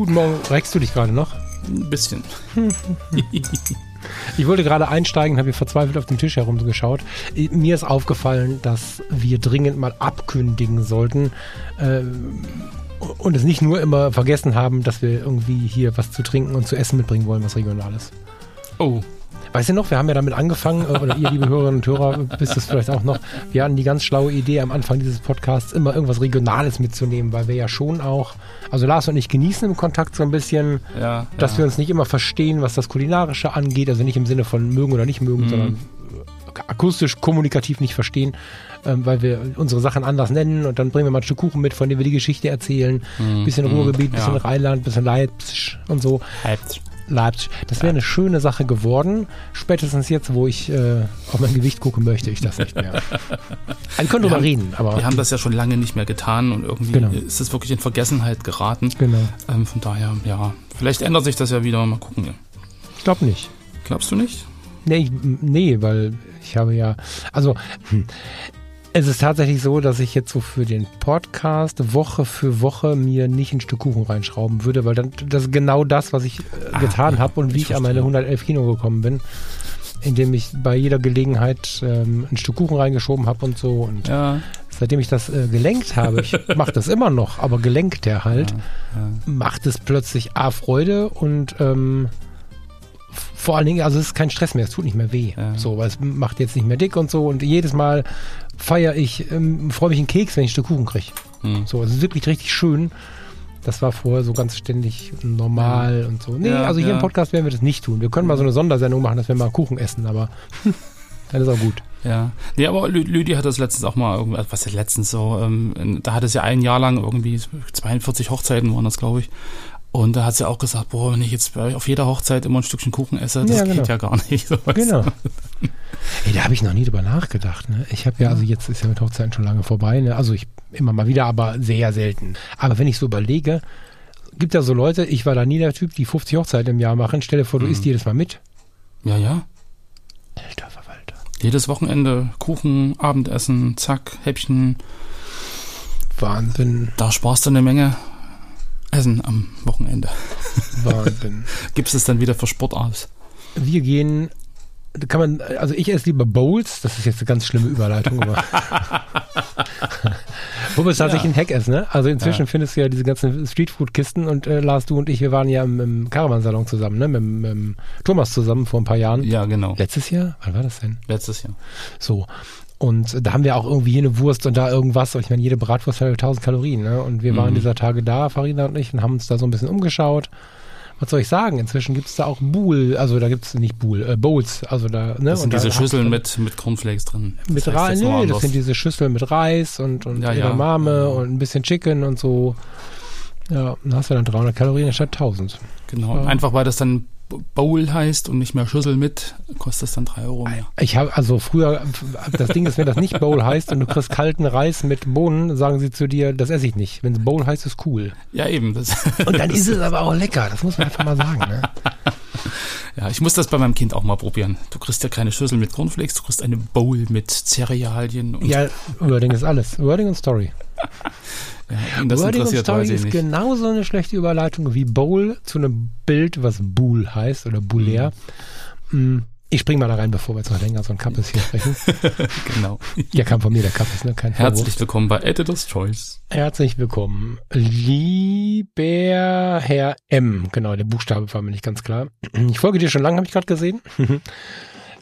Guten Morgen. Reckst du dich gerade noch? Ein bisschen. Ich wollte gerade einsteigen, habe verzweifelt auf dem Tisch herumgeschaut. Mir ist aufgefallen, dass wir dringend mal abkündigen sollten äh, und es nicht nur immer vergessen haben, dass wir irgendwie hier was zu trinken und zu essen mitbringen wollen, was Regionales. Oh, Weißt du noch, wir haben ja damit angefangen, äh, oder ihr, liebe Hörerinnen und Hörer, wisst es vielleicht auch noch, wir hatten die ganz schlaue Idee am Anfang dieses Podcasts, immer irgendwas Regionales mitzunehmen, weil wir ja schon auch, also Lars und ich genießen im Kontakt so ein bisschen, ja. dass ja. wir uns nicht immer verstehen, was das Kulinarische angeht, also nicht im Sinne von mögen oder nicht mögen, Mhm. sondern akustisch, kommunikativ nicht verstehen, ähm, weil wir unsere Sachen anders nennen und dann bringen wir mal ein Stück Kuchen mit, von dem wir die Geschichte erzählen, bisschen Mhm. Ruhrgebiet, bisschen Ja. Rheinland, bisschen Leipzig und so. Halbt. Leipzig. Das wäre eine schöne Sache geworden. Spätestens jetzt, wo ich äh, auf mein Gewicht gucke, möchte ich das nicht mehr. Können drüber haben- reden, aber Wir haben das ja schon lange nicht mehr getan und irgendwie Genau. ist es wirklich in Vergessenheit geraten. genau. Ähm, von daher, ja, vielleicht ändert sich das ja wieder. Mal gucken. Ich glaube nicht. Glaubst du nicht? Nee, ich, nee, weil ich habe ja, also hm, es ist tatsächlich so, dass ich jetzt so für den Podcast Woche für Woche mir nicht ein Stück Kuchen reinschrauben würde, weil dann das ist genau das, was ich äh, Ah, getan ja, habe und wie ich ich an meine verstehe. 111 Kino gekommen bin, indem ich bei jeder Gelegenheit ähm, ein Stück Kuchen reingeschoben habe und so und Ja. seitdem ich das äh, gelenkt habe, ich mache das immer noch, aber gelenkt der halt, ja. macht es plötzlich A Freude und ähm, vor allen Dingen, also es ist kein Stress mehr, es tut nicht mehr weh. Ja. So, weil es macht jetzt nicht mehr dick und so und jedes Mal feiere ich, ähm, freue mich einen Keks, wenn ich ein Stück Kuchen kriege. Hm. So, es ist wirklich richtig schön. Das war vorher so ganz ständig normal und so. Nee, Ja, also hier ja. im Podcast werden wir das nicht tun. Wir können mal so eine Sondersendung machen, dass wir mal Kuchen essen, aber dann ist auch gut. Ja. Nee, aber Lü- Lüdi hat das letztens auch mal, was ist letztens so, ähm, da hat es ja ein Jahr lang irgendwie 42 Hochzeiten waren das, glaube ich. Und da hat sie auch gesagt, boah, wenn ich jetzt bei, auf jeder Hochzeit immer ein Stückchen Kuchen esse, das Ja, geht genau. ja gar nicht. So, Genau. Ey, da habe ich noch nie drüber nachgedacht. Ne? Ich habe ja, also jetzt ist ja mit Hochzeiten schon lange vorbei. Ne? Also ich immer mal wieder, aber sehr selten. Aber wenn ich so überlege, gibt ja so Leute, ich war da nie der Typ, die 50 Hochzeiten im Jahr machen. Stell dir vor, du isst jedes Mal mit. Ja, ja. Alter Verwalter. Jedes Wochenende Kuchen, Abendessen, zack, Häppchen. Wahnsinn, Da sparst du eine Menge Essen am Wochenende. Wahnsinn. Gibst es dann wieder für Sport aus. Wir gehen, kann man, also ich esse lieber Bowls, das ist jetzt eine ganz schlimme Überleitung, aber. Wobei es tatsächlich ein Hack ist, ne? Also inzwischen Ja. findest du ja diese ganzen Streetfood-Kisten und äh, Lars, du und ich, wir waren ja im, im Caravansalon zusammen, ne? Mit, mit dem Thomas zusammen vor ein paar Jahren. Ja, genau. Letztes Jahr? Wann war das denn? Letztes Jahr. So. Und da haben wir auch irgendwie hier eine Wurst und da irgendwas. Und ich meine, jede Bratwurst hat 1000 Kalorien. Ne? Und wir waren Mhm. dieser Tage da, Farina und ich, und haben uns da so ein bisschen umgeschaut. Was soll ich sagen? Inzwischen gibt es da auch Bool, also da gibt es nicht Bool, äh, Bowls. Also da, ne? Das sind und da diese hast Schüsseln mit, mit Cornflakes drin. Mit Reis. Nee, das sind diese Schüsseln mit Reis und, und Ja. Edamame Ja. und ein bisschen Chicken und so. Ja, dann hast du dann 300 Kalorien statt 1000. Genau. Ja. Einfach weil das dann Bowl heißt und nicht mehr Schüssel mit, kostet es dann drei Euro mehr. Ich habe also früher, das Ding ist, wenn das nicht Bowl heißt und du kriegst kalten Reis mit Bohnen, sagen sie zu dir, das esse ich nicht. Wenn es Bowl heißt, ist cool. Ja, eben. Das, Und dann ist es aber auch lecker, das muss man einfach mal sagen. Ne? ja, ich muss das bei meinem Kind auch mal probieren. Du kriegst ja keine Schüssel mit Cornflakes, du kriegst eine Bowl mit Cerealien und Ja, Wording ist alles. Wording und Story. ja, das Wording und interessiert, Story weiß ich ist genauso eine schlechte Überleitung wie Bowl zu einem Bild, was Bool heißt oder Boulär. Mm, Ich spring mal da rein, bevor wir jetzt noch länger so ein Kappes hier sprechen. Genau. Der kam von mir, der Kappes, ne? Kein Vorwurf. Herzlich willkommen bei Editor's Choice. Herzlich willkommen. Lieber Herr M. Genau, der Buchstabe war mir nicht ganz klar. Ich folge dir schon lange, habe ich gerade gesehen.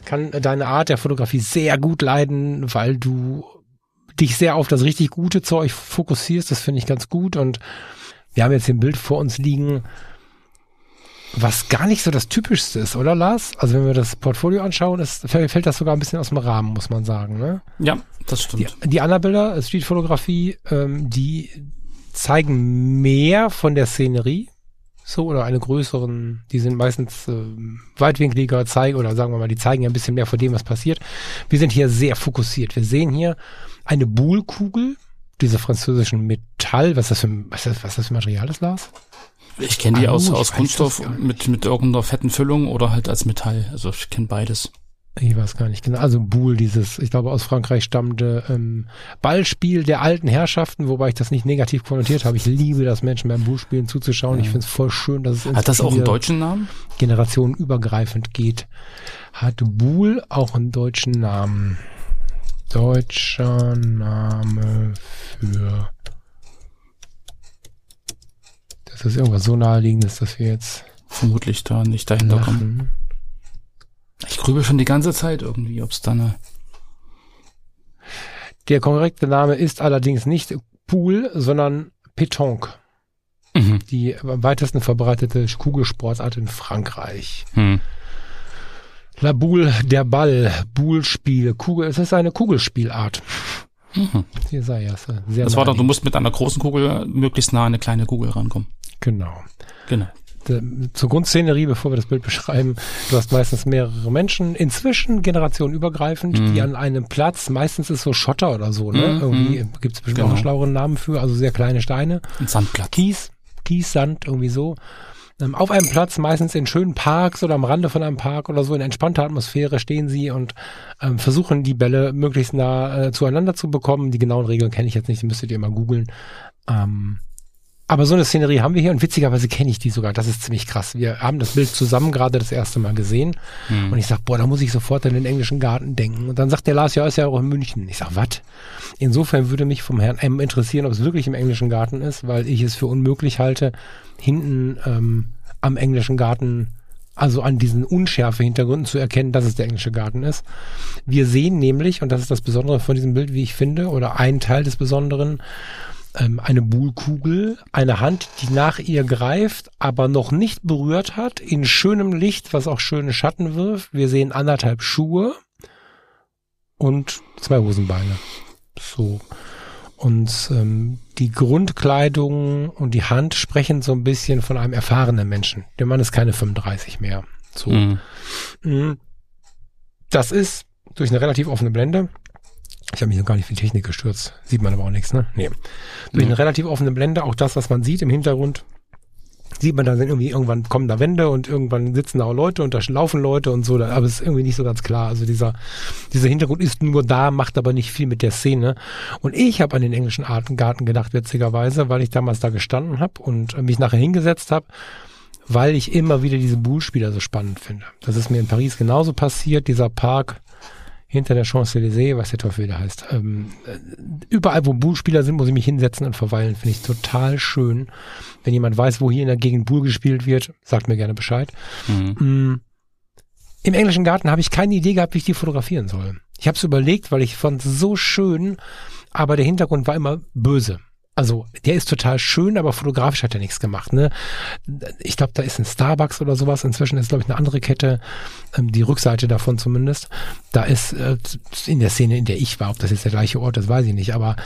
Kann deine Art der Fotografie sehr gut leiden, weil du dich sehr auf das richtig gute Zeug fokussierst. Das finde ich ganz gut. Und wir haben jetzt hier ein Bild vor uns liegen, was gar nicht so das Typischste ist, oder Lars? Also wenn wir das Portfolio anschauen, ist, fällt das sogar ein bisschen aus dem Rahmen, muss man sagen. Ne? Ja, das Die, stimmt. die anderen Bilder, Streetfotografie, ähm, die zeigen mehr von der Szenerie. so oder eine größeren, die sind meistens äh, weitwinkliger, zeigen oder sagen wir mal, die zeigen ja ein bisschen mehr von dem, was passiert. Wir sind hier sehr fokussiert. Wir sehen hier eine Buhlkugel, diese französischen Metall, was ist das für, was ist das, was ist das für Material, das Lars? Ich kenne die Ah, aus, aus Kunststoff mit, mit irgendeiner fetten Füllung oder halt als Metall. Also ich kenne beides. Ich weiß gar nicht genau. Also Boule, dieses, ich glaube aus Frankreich stammende ähm, Ballspiel der alten Herrschaften, wobei ich das nicht negativ konnotiert habe. Ich liebe das Menschen beim Bullspielen zuzuschauen. Ich finde es voll schön, dass es Hat das auch einen deutschen Namen? generationenübergreifend geht. Hat Boule auch einen deutschen Namen? Deutscher Name für das ist irgendwas so naheliegendes, dass wir jetzt Vermutlich da nicht dahinter kommen. lachen. Ich grübel schon die ganze Zeit irgendwie, ob es da eine. Der korrekte Name ist allerdings nicht Pool, sondern Pétanque. Mhm. Die am weitesten verbreitete Kugelsportart in Frankreich. Hm. La Boule, der Ball, Boule-Spiel, Kugel, es ist eine Kugelspielart. Mhm. Hier sei es. Sehr Das war doch, du musst mit einer großen Kugel möglichst nah an eine kleine Kugel rankommen. Genau. Genau. D- Zur Grundszenerie, bevor wir das Bild beschreiben, du hast meistens mehrere Menschen, inzwischen generationenübergreifend, Mhm. die an einem Platz, meistens ist so Schotter oder so, ne? Mhm, Irgendwie gibt es bestimmt auch Genau. einen schlaueren Namen für, also sehr kleine Steine. Ein Sandplatz. Kies, Kies, Sand, irgendwie so. Ähm, auf einem Platz, meistens in schönen Parks oder am Rande von einem Park oder so, in entspannter Atmosphäre stehen sie und ähm, versuchen die Bälle möglichst nah äh, zueinander zu bekommen. Die genauen Regeln kenne ich jetzt nicht, die müsstet ihr mal googeln. Ähm, aber so eine Szenerie haben wir hier und witzigerweise kenne ich die sogar. Das ist ziemlich krass. Wir haben das Bild zusammen gerade das erste Mal gesehen Hm. und ich sag, boah, da muss ich sofort an den englischen Garten denken. Und dann sagt der Lars, ja, ist ja auch in München. Ich sag, was? Insofern würde mich vom Herrn M interessieren, ob es wirklich im englischen Garten ist, weil ich es für unmöglich halte, hinten ähm, am englischen Garten, also an diesen unschärfe Hintergründen zu erkennen, dass es der englische Garten ist. Wir sehen nämlich, und das ist das Besondere von diesem Bild, wie ich finde, oder ein Teil des Besonderen, ähm, eine Buhlkugel, eine Hand, die nach ihr greift, aber noch nicht berührt hat, in schönem Licht, was auch schöne Schatten wirft. Wir sehen anderthalb Schuhe und zwei Hosenbeine. So. Und ähm, die Grundkleidung und die Hand sprechen so ein bisschen von einem erfahrenen Menschen. Der Mann ist keine 35 mehr. So. Hm. Mhm. Das ist durch eine relativ offene Blende. Ich habe mich noch gar nicht die Technik gestürzt. Sieht man aber auch nichts, ne? Nee. Durch Nee. eine relativ offene Blende, auch das, was man sieht im Hintergrund, sieht man dann irgendwie, irgendwann kommen da Wände und irgendwann sitzen da auch Leute und da laufen Leute und so, da- aber es ist irgendwie nicht so ganz klar. Also dieser, dieser Hintergrund ist nur da, macht aber nicht viel mit der Szene. Und ich habe an den englischen Artengarten gedacht, witzigerweise, weil ich damals da gestanden habe und äh, mich nachher hingesetzt habe, weil ich immer wieder diese Bullspieler so spannend finde. Das ist mir in Paris genauso passiert, dieser Park hinter der Champs-Élysées, was der Teufel da heißt. Ähm, äh, überall, wo Bullspieler sind, muss ich mich hinsetzen und verweilen. Finde ich total schön. Wenn jemand weiß, wo hier in der Gegend Bull gespielt wird, sagt mir gerne Bescheid. Hm. Mm. Im englischen Garten habe ich keine Idee gehabt, wie ich die fotografieren soll. Ich habe es überlegt, weil ich fand es so schön, aber der Hintergrund war immer böse. Also der ist total schön, aber fotografisch hat er nichts gemacht. Ne? Ich glaube, da ist ein Starbucks oder sowas. Inzwischen ist, glaube ich, eine andere Kette, ähm, die Rückseite davon zumindest. Da ist äh, in der Szene, in der ich war, ob das jetzt der gleiche Ort ist, weiß ich nicht. Aber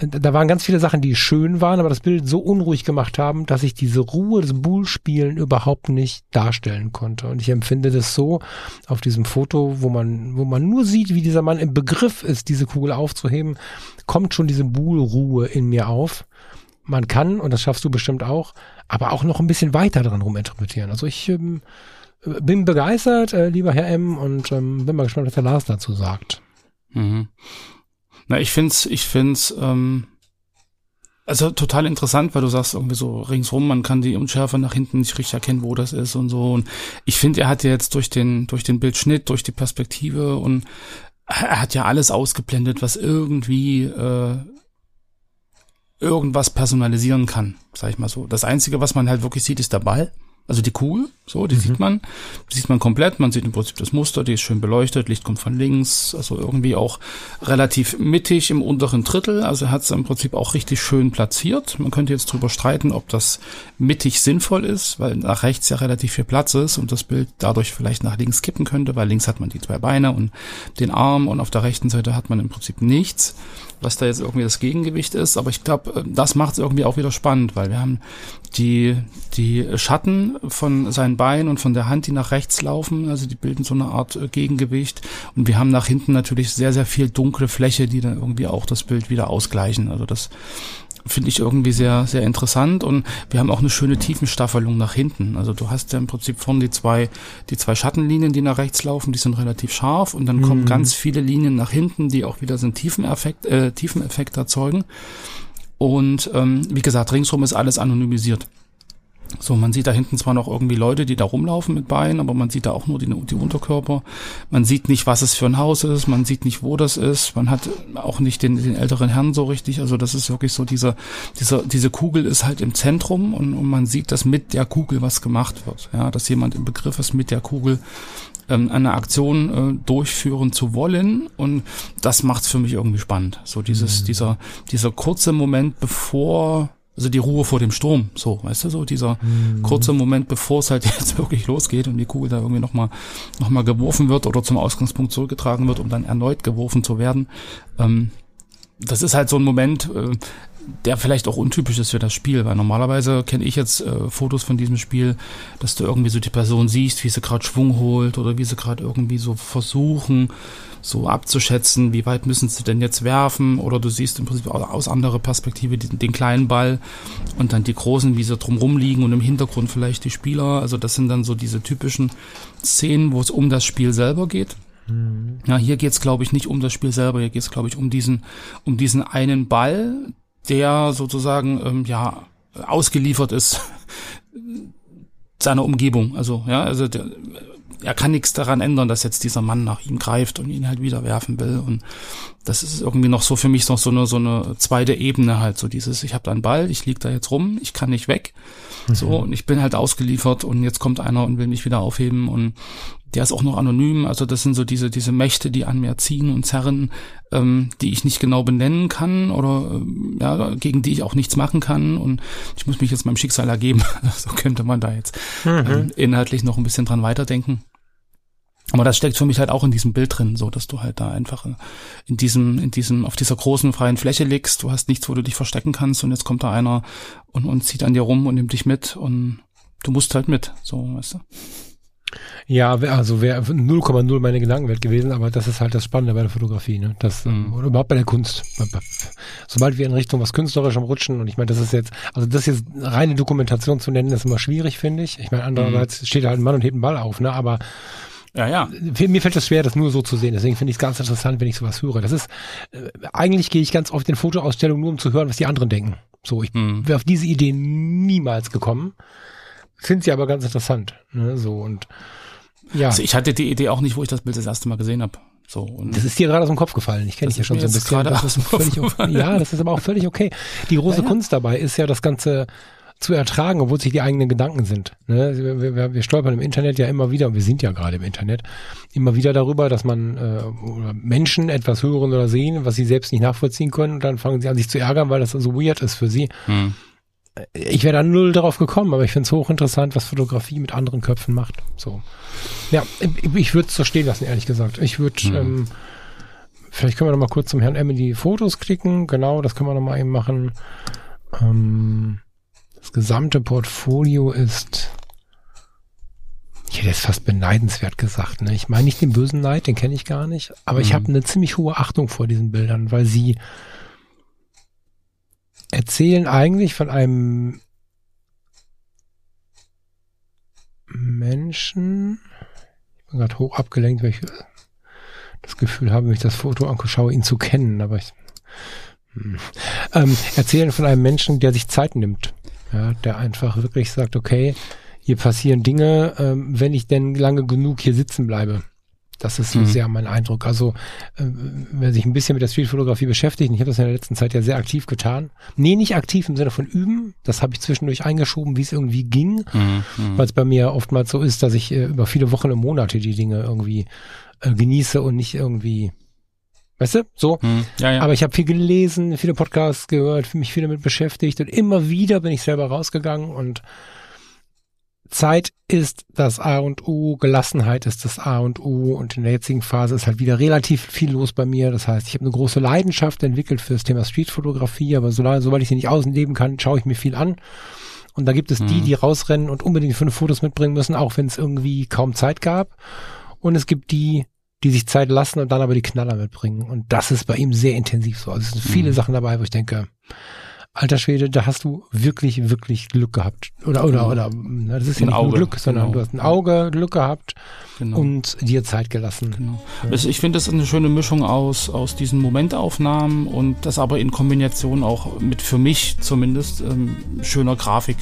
äh, da waren ganz viele Sachen, die schön waren, aber das Bild so unruhig gemacht haben, dass ich diese Ruhe des Bullspielen überhaupt nicht darstellen konnte. Und ich empfinde das so auf diesem Foto, wo man, wo man nur sieht, wie dieser Mann im Begriff ist, diese Kugel aufzuheben, kommt schon diese Bullruhe in mir auf. Man kann, und das schaffst du bestimmt auch, aber auch noch ein bisschen weiter dran ruminterpretieren. Also ich ähm, bin begeistert, äh, lieber Herr M, und ähm, bin mal gespannt, was der Lars dazu sagt. Mhm. Na, ich find's, ich find's, ähm, also total interessant, weil du sagst irgendwie so ringsrum, man kann die Unschärfe nach hinten nicht richtig erkennen, wo das ist und so. Und ich finde, er hat ja jetzt durch den, durch den Bildschnitt, durch die Perspektive und er hat ja alles ausgeblendet, was irgendwie äh, irgendwas personalisieren kann, sag ich mal so. Das Einzige, was man halt wirklich sieht, ist der Ball. Also die Kugel, so, die mhm. sieht man, die sieht man komplett. Man sieht im Prinzip das Muster, die ist schön beleuchtet, Licht kommt von links, also irgendwie auch relativ mittig im unteren Drittel. Also hat es im Prinzip auch richtig schön platziert. Man könnte jetzt drüber streiten, ob das mittig sinnvoll ist, weil nach rechts ja relativ viel Platz ist und das Bild dadurch vielleicht nach links kippen könnte, weil links hat man die zwei Beine und den Arm und auf der rechten Seite hat man im Prinzip nichts was da jetzt irgendwie das Gegengewicht ist. Aber ich glaube, äh, das macht es irgendwie auch wieder spannend, weil wir haben die, die Schatten von seinen Beinen und von der Hand, die nach rechts laufen, also die bilden so eine Art äh, Gegengewicht. Und wir haben nach hinten natürlich sehr, sehr viel dunkle Fläche, die dann irgendwie auch das Bild wieder ausgleichen. Also das finde ich irgendwie sehr, sehr interessant und wir haben auch eine schöne Tiefenstaffelung nach hinten. Also du hast ja im Prinzip vorne die zwei, die zwei Schattenlinien, die nach rechts laufen, die sind relativ scharf und dann mhm. kommen ganz viele Linien nach hinten, die auch wieder so einen Tiefeneffekt, äh, Tiefeneffekt erzeugen. Und ähm, wie gesagt, ringsrum ist alles anonymisiert. So, man sieht da hinten zwar noch irgendwie Leute, die da rumlaufen mit Beinen, aber man sieht da auch nur die, die Unterkörper. Man sieht nicht, was es für ein Haus ist, man sieht nicht, wo das ist, man hat auch nicht den, den älteren Herrn so richtig. Also das ist wirklich so, dieser, dieser, diese Kugel ist halt im Zentrum und, und man sieht, dass mit der Kugel was gemacht wird. Ja, dass jemand im Begriff ist, mit der Kugel ähm, eine Aktion äh, durchführen zu wollen und das macht's für mich irgendwie spannend. So dieses, mhm. dieser, dieser kurze Moment, bevor also die Ruhe vor dem Sturm, so, weißt du, so dieser mhm. kurze Moment, bevor es halt jetzt wirklich losgeht und die Kugel da irgendwie nochmal noch mal geworfen wird oder zum Ausgangspunkt zurückgetragen wird, um dann erneut geworfen zu werden. Ähm, das ist halt so ein Moment, äh, der vielleicht auch untypisch ist für das Spiel, weil normalerweise kenne ich jetzt äh, Fotos von diesem Spiel, dass du irgendwie so die Person siehst, wie sie gerade Schwung holt oder wie sie gerade irgendwie so versuchen, so abzuschätzen, wie weit müssen sie denn jetzt werfen oder du siehst im Prinzip aus anderer Perspektive den, den kleinen Ball und dann die großen, wie sie drumrum liegen und im Hintergrund vielleicht die Spieler. Also das sind dann so diese typischen Szenen, wo es um das Spiel selber geht. Mhm. Ja, hier geht's es, glaube ich, nicht um das Spiel selber, hier geht's es, glaube ich, um diesen, um diesen einen Ball, der sozusagen ähm, ja ausgeliefert ist seiner Umgebung. Also ja, also der, er kann nichts daran ändern, dass jetzt dieser Mann nach ihm greift und ihn halt wieder werfen will. Und das ist irgendwie noch so für mich noch so eine so eine zweite Ebene halt so dieses. Ich habe da einen Ball, ich lieg da jetzt rum, ich kann nicht weg, mhm. so und ich bin halt ausgeliefert und jetzt kommt einer und will mich wieder aufheben und der ist auch noch anonym. Also das sind so diese diese Mächte, die an mir ziehen und zerren, ähm, die ich nicht genau benennen kann oder ähm, ja gegen die ich auch nichts machen kann und ich muss mich jetzt meinem Schicksal ergeben. so könnte man da jetzt mhm. ähm, inhaltlich noch ein bisschen dran weiterdenken. Aber das steckt für mich halt auch in diesem Bild drin, so dass du halt da einfach in diesem, in diesem, auf dieser großen freien Fläche liegst. Du hast nichts, wo du dich verstecken kannst und jetzt kommt da einer und, und zieht an dir rum und nimmt dich mit und du musst halt mit, so, weißt du. Ja, also wäre 0,0 meine Gedankenwelt gewesen, aber das ist halt das Spannende bei der Fotografie, ne? Das, mhm. oder überhaupt bei der Kunst. Sobald wir in Richtung was Künstlerischem rutschen, und ich meine, das ist jetzt, also das jetzt reine Dokumentation zu nennen, ist immer schwierig, finde ich. Ich meine, andererseits mhm. steht halt ein Mann und hebt einen Ball auf, ne? Aber ja, ja. Mir fällt es schwer, das nur so zu sehen. Deswegen finde ich es ganz interessant, wenn ich sowas höre. Das ist, äh, eigentlich gehe ich ganz oft in Fotoausstellungen nur, um zu hören, was die anderen denken. So, ich mhm. wäre auf diese Idee niemals gekommen. Finde sie aber ganz interessant. Ne? So und ja. Also ich hatte die Idee auch nicht, wo ich das Bild das erste Mal gesehen habe. So, und das ist dir gerade aus dem Kopf gefallen. Ich kenne dich ja schon so ein bisschen. Das ist völlig okay. Ja, das ist aber auch völlig okay. Die große ja, ja. Kunst dabei ist ja das ganze zu ertragen, obwohl es sich die eigenen Gedanken sind. Ne? Wir, wir, wir, stolpern im Internet ja immer wieder, und wir sind ja gerade im Internet, immer wieder darüber, dass man äh, Menschen etwas hören oder sehen, was sie selbst nicht nachvollziehen können, und dann fangen sie an, sich zu ärgern, weil das so weird ist für sie. Hm. Ich wäre da null darauf gekommen, aber ich finde es hochinteressant, was Fotografie mit anderen Köpfen macht. So. Ja, ich würde es so stehen lassen, ehrlich gesagt. Ich würde, hm. ähm, vielleicht können wir noch mal kurz zum Herrn Emily Fotos klicken. Genau, das können wir noch mal eben machen. Ähm, das gesamte Portfolio ist, ich hätte jetzt fast beneidenswert gesagt. Ne? Ich meine nicht den bösen Neid, den kenne ich gar nicht, aber mhm. ich habe eine ziemlich hohe Achtung vor diesen Bildern, weil sie erzählen eigentlich von einem Menschen, ich bin gerade hoch abgelenkt, weil ich das Gefühl habe, wenn ich das Foto anschaue, ihn zu kennen, aber ich hm, ähm, erzählen von einem Menschen, der sich Zeit nimmt. Ja, der einfach wirklich sagt, okay, hier passieren Dinge, ähm, wenn ich denn lange genug hier sitzen bleibe. Das ist so mhm. sehr mein Eindruck. Also, äh, wer sich ein bisschen mit der Streetfotografie beschäftigt, und ich habe das in der letzten Zeit ja sehr aktiv getan. Nee, nicht aktiv im Sinne von üben. Das habe ich zwischendurch eingeschoben, wie es irgendwie ging. Mhm. mhm. Weil es bei mir oftmals so ist, dass ich äh, über viele Wochen und Monate die Dinge irgendwie äh, genieße und nicht irgendwie Weißt du, so. Hm, ja, ja. Aber ich habe viel gelesen, viele Podcasts gehört, mich viel damit beschäftigt und immer wieder bin ich selber rausgegangen und Zeit ist das A und O, Gelassenheit ist das A und O und in der jetzigen Phase ist halt wieder relativ viel los bei mir. Das heißt, ich habe eine große Leidenschaft entwickelt für das Thema Streetfotografie, aber solange, sobald ich sie nicht außen kann, schaue ich mir viel an. Und da gibt es mhm. die, die rausrennen und unbedingt fünf Fotos mitbringen müssen, auch wenn es irgendwie kaum Zeit gab. Und es gibt die, die sich Zeit lassen und dann aber die Knaller mitbringen. Und das ist bei ihm sehr intensiv so. Also es sind viele mhm. Sachen dabei, wo ich denke, alter Schwede, da hast du wirklich, wirklich Glück gehabt. Oder, oder, genau. oder, das ist ein ja nicht Auge, nur Glück, sondern genau. du hast ein Auge, Glück gehabt genau. und dir Zeit gelassen. Genau. Ja. Also ich finde, das ist eine schöne Mischung aus, aus diesen Momentaufnahmen und das aber in Kombination auch mit, für mich zumindest, ähm, schöner Grafik.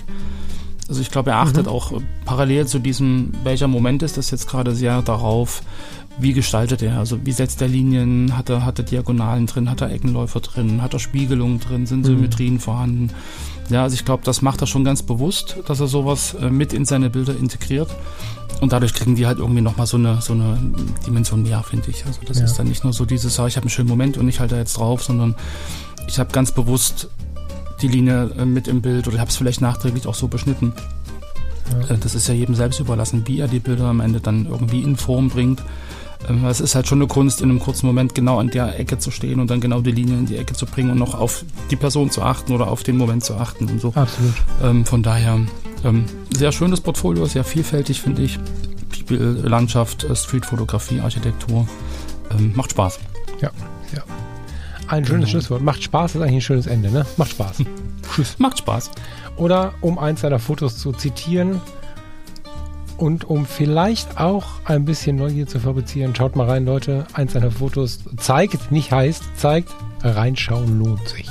Also ich glaube, er achtet mhm. auch parallel zu diesem, welcher Moment ist das jetzt gerade sehr darauf, wie gestaltet er? Also wie setzt er Linien? Hat er, hat er Diagonalen drin? Hat er Eckenläufer drin? Hat er Spiegelungen drin? Sind mhm. Symmetrien mhm. vorhanden? Ja, also ich glaube, das macht er schon ganz bewusst, dass er sowas äh, mit in seine Bilder integriert. Und dadurch kriegen die halt irgendwie nochmal so eine, so eine Dimension mehr, finde ich. Also das ja. ist dann nicht nur so dieses, ah, ich habe einen schönen Moment und ich halte da jetzt drauf, sondern ich habe ganz bewusst die Linie äh, mit im Bild oder habe es vielleicht nachträglich auch so beschnitten. Ja. Äh, das ist ja jedem selbst überlassen, wie er die Bilder am Ende dann irgendwie in Form bringt. Ähm, es ist halt schon eine Kunst, in einem kurzen Moment genau an der Ecke zu stehen und dann genau die Linie in die Ecke zu bringen und noch auf die Person zu achten oder auf den Moment zu achten und so. Absolut. Ähm, von daher ähm, sehr schönes Portfolio, sehr vielfältig, finde ich. People, Landschaft, äh, Streetfotografie, Architektur. Ähm, macht Spaß. Ja, ja. Ein schönes genau. Schlusswort. Macht Spaß ist eigentlich ein schönes Ende, ne? Macht Spaß. Tschüss. Macht Spaß. Oder um eins seiner Fotos zu zitieren, und um vielleicht auch ein bisschen Neugier zu fabrizieren, schaut mal rein, Leute. Eins seiner Fotos zeigt, nicht heißt, zeigt, reinschauen lohnt sich.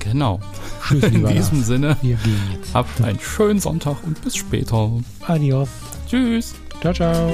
Genau. Tschüss, In diesem Lars. Sinne, wir gehen jetzt. Habt einen schönen Sonntag und bis später. Adios. Tschüss. Ciao, ciao.